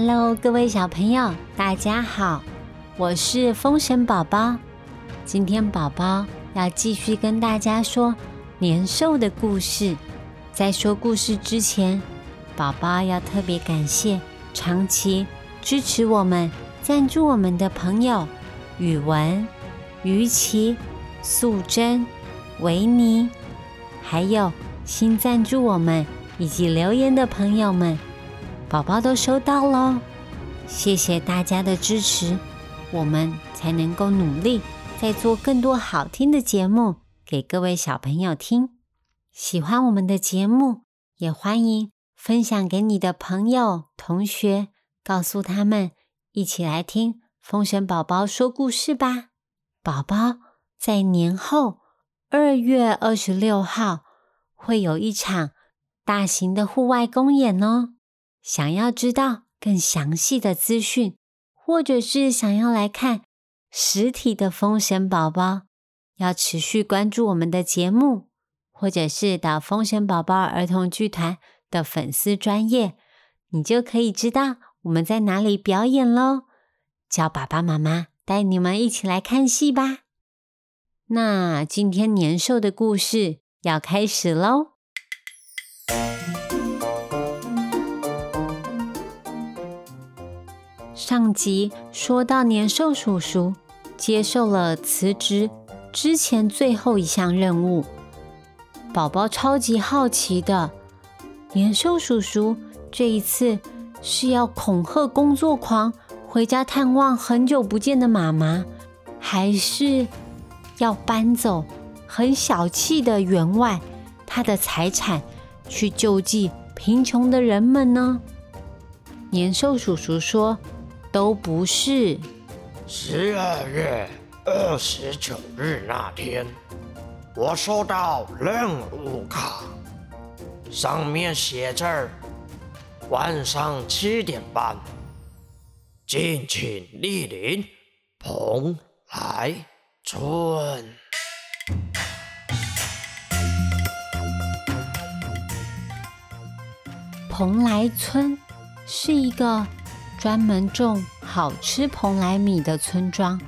Hello，各位小朋友，大家好，我是风神宝宝。今天宝宝要继续跟大家说年兽的故事。在说故事之前，宝宝要特别感谢长期支持我们、赞助我们的朋友：宇文、于琪、素贞、维尼，还有新赞助我们以及留言的朋友们。宝宝都收到喽，谢谢大家的支持，我们才能够努力再做更多好听的节目给各位小朋友听。喜欢我们的节目，也欢迎分享给你的朋友、同学，告诉他们一起来听风神宝宝说故事吧。宝宝在年后二月二十六号会有一场大型的户外公演哦。想要知道更详细的资讯，或者是想要来看实体的风神宝宝，要持续关注我们的节目，或者是到风神宝宝儿童剧团的粉丝专业，你就可以知道我们在哪里表演喽。叫爸爸妈妈带你们一起来看戏吧。那今天年兽的故事要开始喽。上集说到，年兽叔叔接受了辞职之前最后一项任务。宝宝超级好奇的，年兽叔叔这一次是要恐吓工作狂回家探望很久不见的妈妈，还是要搬走很小气的员外他的财产去救济贫穷的人们呢？年兽叔叔说。都不是。十二月二十九日那天，我收到任务卡，上面写着：晚上七点半，敬请莅临蓬莱村。蓬莱村是一个。专门种好吃蓬莱米的村庄，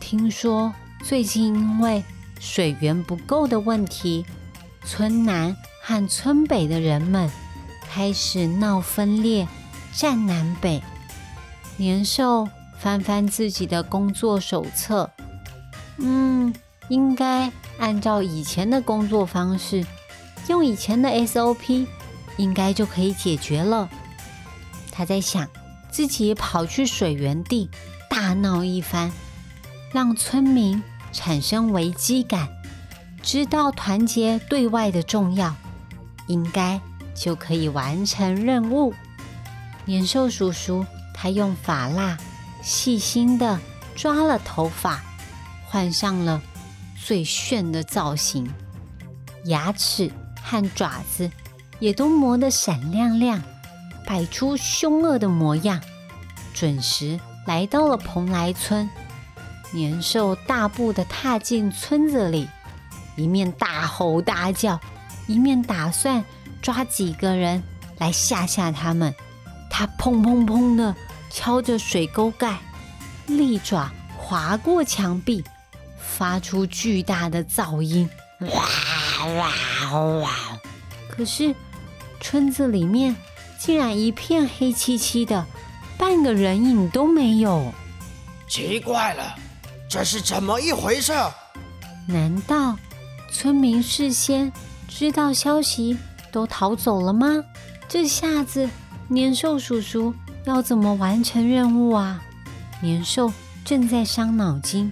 听说最近因为水源不够的问题，村南和村北的人们开始闹分裂，占南北。年兽翻翻自己的工作手册，嗯，应该按照以前的工作方式，用以前的 SOP，应该就可以解决了。他在想，自己跑去水源地大闹一番，让村民产生危机感，知道团结对外的重要，应该就可以完成任务。年兽叔叔他用发蜡细心的抓了头发，换上了最炫的造型，牙齿和爪子也都磨得闪亮亮。摆出凶恶的模样，准时来到了蓬莱村。年兽大步的踏进村子里，一面大吼大叫，一面打算抓几个人来吓吓他们。他砰砰砰的敲着水沟盖，利爪划过墙壁，发出巨大的噪音。哇哇哇！可是村子里面。竟然一片黑漆漆的，半个人影都没有。奇怪了，这是怎么一回事？难道村民事先知道消息都逃走了吗？这下子年兽叔叔要怎么完成任务啊？年兽正在伤脑筋，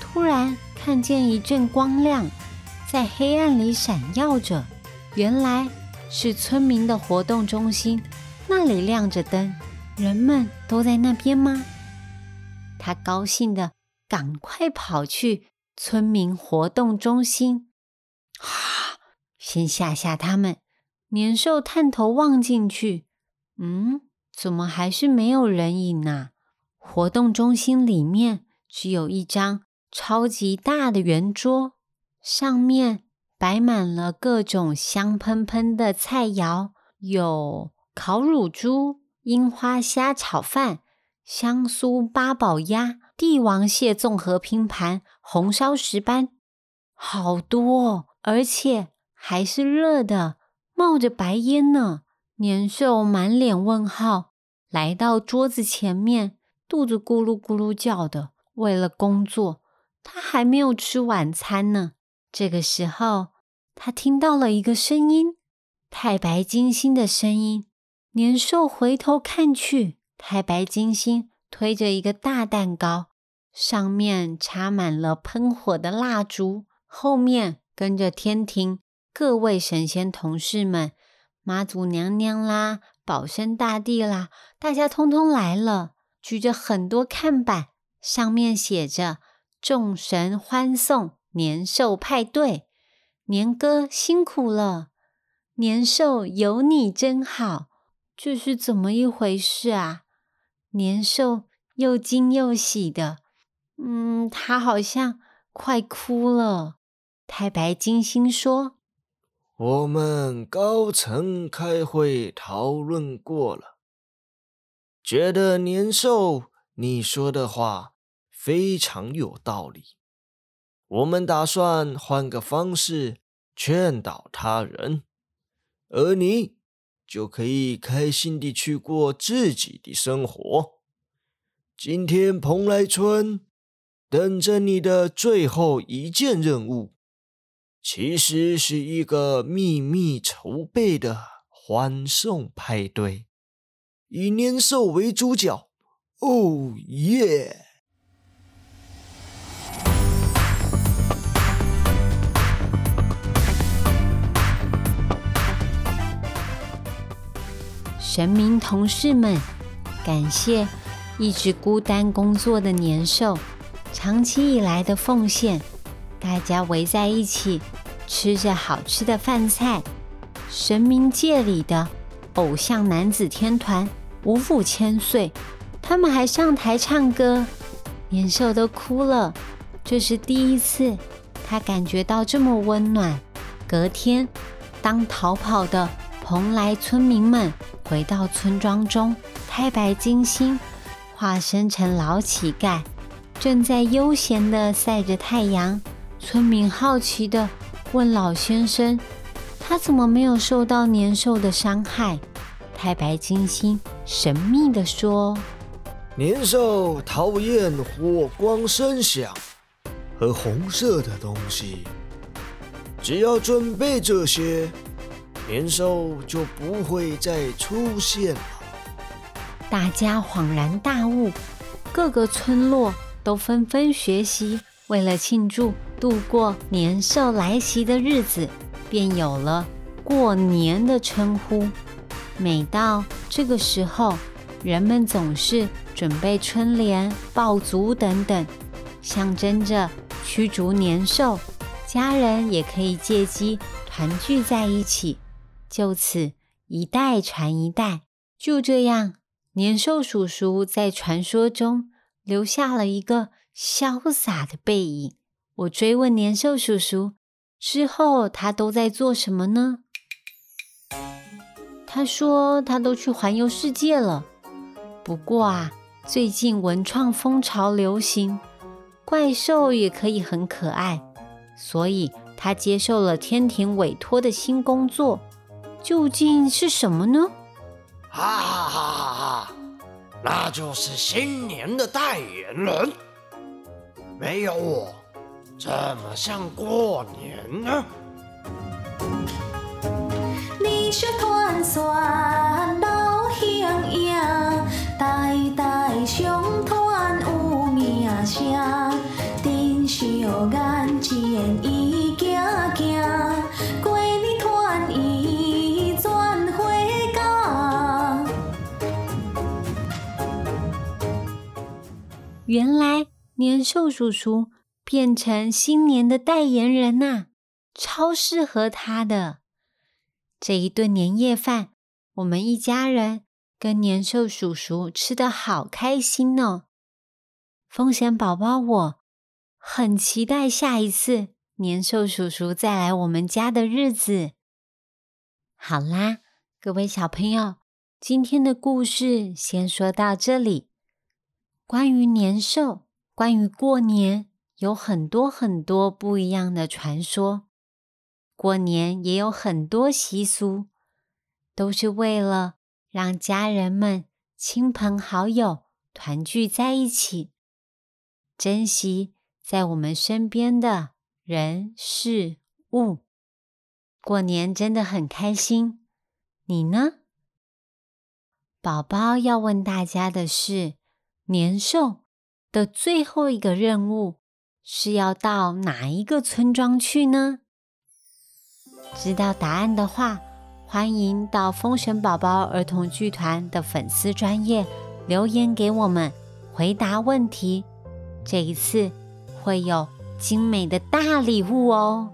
突然看见一阵光亮在黑暗里闪耀着，原来。是村民的活动中心，那里亮着灯，人们都在那边吗？他高兴的赶快跑去村民活动中心，哈，先吓吓他们。年兽探头望进去，嗯，怎么还是没有人影呢？活动中心里面只有一张超级大的圆桌，上面。摆满了各种香喷喷的菜肴，有烤乳猪、樱花虾炒饭、香酥八宝鸭、帝王蟹综合拼盘、红烧石斑，好多，而且还是热的，冒着白烟呢。年兽满脸问号，来到桌子前面，肚子咕噜咕噜叫的。为了工作，他还没有吃晚餐呢。这个时候，他听到了一个声音，太白金星的声音。年兽回头看去，太白金星推着一个大蛋糕，上面插满了喷火的蜡烛，后面跟着天庭各位神仙同事们，妈祖娘娘啦，保生大帝啦，大家通通来了，举着很多看板。上面写着“众神欢送年兽派对，年哥辛苦了，年兽有你真好。”这是怎么一回事啊？年兽又惊又喜的，嗯，他好像快哭了。太白金星说：“我们高层开会讨论过了，觉得年兽。”你说的话非常有道理，我们打算换个方式劝导他人，而你就可以开心地去过自己的生活。今天蓬莱村等着你的最后一件任务，其实是一个秘密筹备的欢送派对，以年兽为主角。哦耶！神明同事们，感谢一直孤单工作的年兽长期以来的奉献。大家围在一起，吃着好吃的饭菜。神明界里的偶像男子天团五府千岁。他们还上台唱歌，年兽都哭了。这是第一次，他感觉到这么温暖。隔天，当逃跑的蓬莱村民们回到村庄中，太白金星化身成老乞丐，正在悠闲地晒着太阳。村民好奇地问老先生：“他怎么没有受到年兽的伤害？”太白金星神秘地说。年兽讨厌火光声响和红色的东西，只要准备这些，年兽就不会再出现了。大家恍然大悟，各个村落都纷纷学习，为了庆祝度过年兽来袭的日子，便有了过年的称呼。每到这个时候，人们总是。准备春联、爆竹等等，象征着驱逐年兽。家人也可以借机团聚在一起，就此一代传一代。就这样，年兽叔叔在传说中留下了一个潇洒的背影。我追问年兽叔叔之后，他都在做什么呢？他说他都去环游世界了。不过啊。最近文创风潮流行，怪兽也可以很可爱，所以他接受了天庭委托的新工作，究竟是什么呢？哈哈哈哈哈！那就是新年的代言人，没有我怎么像过年呢？你是团算老乡呀，代代相传有名声，珍惜眼前原来年兽叔叔变成新年的代言人呐，超适合他的。这一顿年夜饭，我们一家人跟年兽叔叔吃的好开心呢。风险宝宝，我很期待下一次年兽叔叔再来我们家的日子。好啦，各位小朋友，今天的故事先说到这里。关于年兽，关于过年，有很多很多不一样的传说。过年也有很多习俗，都是为了让家人们、亲朋好友团聚在一起，珍惜在我们身边的人事物。过年真的很开心，你呢？宝宝要问大家的是：年兽的最后一个任务是要到哪一个村庄去呢？知道答案的话，欢迎到风神宝宝儿童剧团的粉丝专业留言给我们回答问题。这一次会有精美的大礼物哦！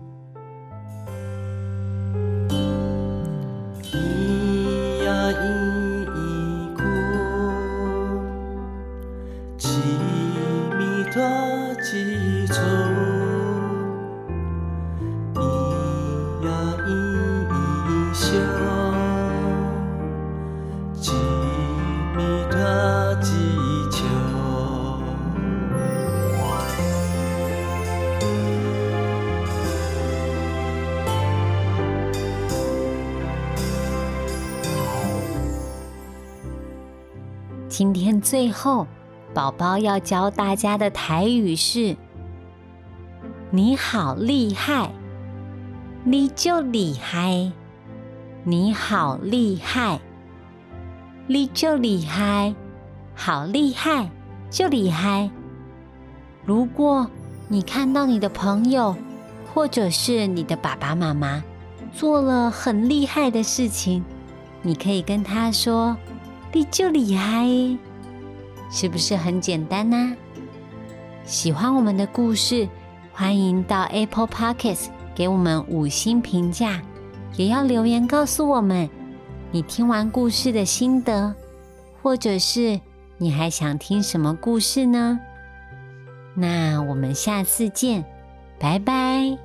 今天最后，宝宝要教大家的台语是：“你好厉害，你就厉害；你好厉害，你就厉害，好厉害就厉害。”如果你看到你的朋友，或者是你的爸爸妈妈做了很厉害的事情，你可以跟他说。你就厉害，是不是很简单呢？喜欢我们的故事，欢迎到 Apple Podcasts 给我们五星评价，也要留言告诉我们你听完故事的心得，或者是你还想听什么故事呢？那我们下次见，拜拜。